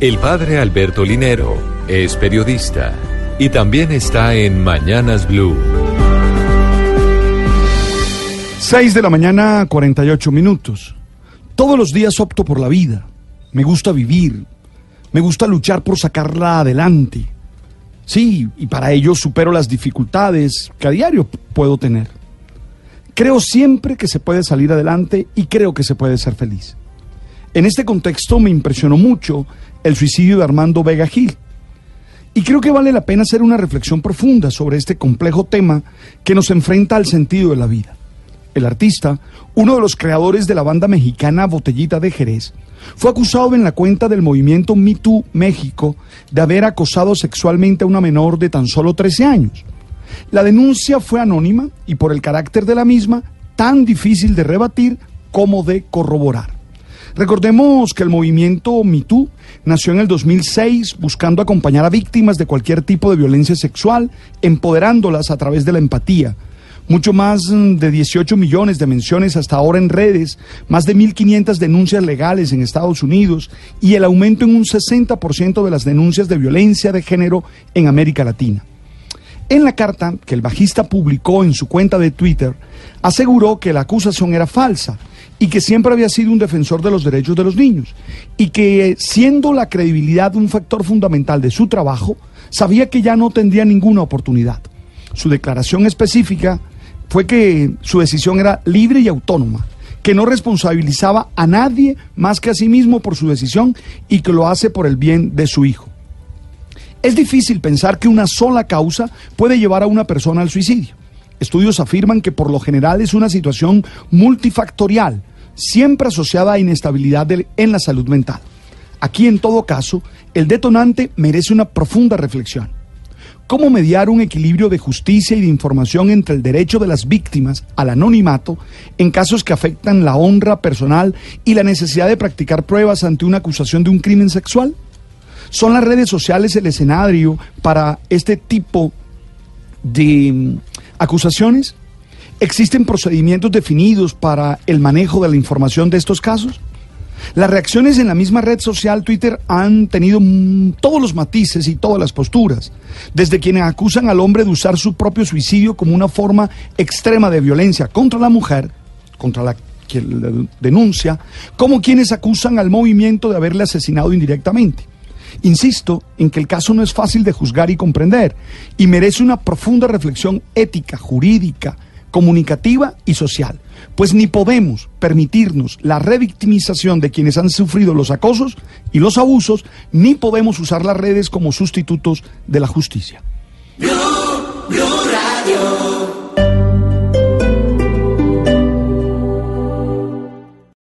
El padre Alberto Linero es periodista y también está en Mañanas Blue. 6 de la mañana, 48 minutos. Todos los días opto por la vida. Me gusta vivir. Me gusta luchar por sacarla adelante. Sí, y para ello supero las dificultades que a diario puedo tener. Creo siempre que se puede salir adelante y creo que se puede ser feliz. En este contexto me impresionó mucho el suicidio de Armando Vega Gil. Y creo que vale la pena hacer una reflexión profunda sobre este complejo tema que nos enfrenta al sentido de la vida. El artista, uno de los creadores de la banda mexicana Botellita de Jerez, fue acusado en la cuenta del movimiento Me Too México de haber acosado sexualmente a una menor de tan solo 13 años. La denuncia fue anónima y por el carácter de la misma, tan difícil de rebatir como de corroborar. Recordemos que el movimiento MeToo nació en el 2006 buscando acompañar a víctimas de cualquier tipo de violencia sexual, empoderándolas a través de la empatía. Mucho más de 18 millones de menciones hasta ahora en redes, más de 1.500 denuncias legales en Estados Unidos y el aumento en un 60% de las denuncias de violencia de género en América Latina. En la carta que el bajista publicó en su cuenta de Twitter, aseguró que la acusación era falsa y que siempre había sido un defensor de los derechos de los niños y que siendo la credibilidad un factor fundamental de su trabajo, sabía que ya no tendría ninguna oportunidad. Su declaración específica fue que su decisión era libre y autónoma, que no responsabilizaba a nadie más que a sí mismo por su decisión y que lo hace por el bien de su hijo. Es difícil pensar que una sola causa puede llevar a una persona al suicidio. Estudios afirman que por lo general es una situación multifactorial, siempre asociada a inestabilidad en la salud mental. Aquí, en todo caso, el detonante merece una profunda reflexión. ¿Cómo mediar un equilibrio de justicia y de información entre el derecho de las víctimas al anonimato en casos que afectan la honra personal y la necesidad de practicar pruebas ante una acusación de un crimen sexual? ¿Son las redes sociales el escenario para este tipo de mm, acusaciones? ¿Existen procedimientos definidos para el manejo de la información de estos casos? Las reacciones en la misma red social Twitter han tenido todos los matices y todas las posturas, desde quienes acusan al hombre de usar su propio suicidio como una forma extrema de violencia contra la mujer, contra la que denuncia, como quienes acusan al movimiento de haberle asesinado indirectamente. Insisto en que el caso no es fácil de juzgar y comprender y merece una profunda reflexión ética, jurídica, comunicativa y social, pues ni podemos permitirnos la revictimización de quienes han sufrido los acosos y los abusos, ni podemos usar las redes como sustitutos de la justicia.